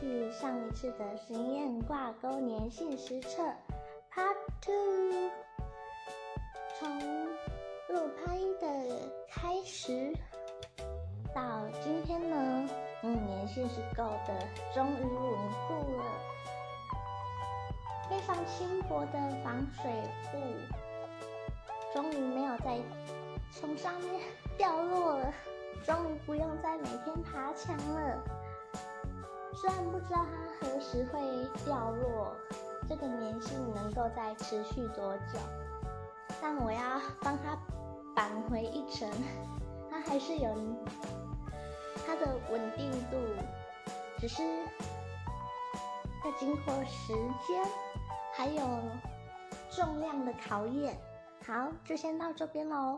续上一次的实验挂钩粘性实测 Part Two，从录拍的开始到今天呢，嗯，粘性是够的，终于稳固了，非常轻薄的防水布，终于没有再从上面 掉落了，终于不用再每天爬墙了。虽然不知道它何时会掉落，这个粘性能够再持续多久，但我要帮它绑回一层，它还是有它的稳定度，只是要经过时间还有重量的考验。好，就先到这边喽。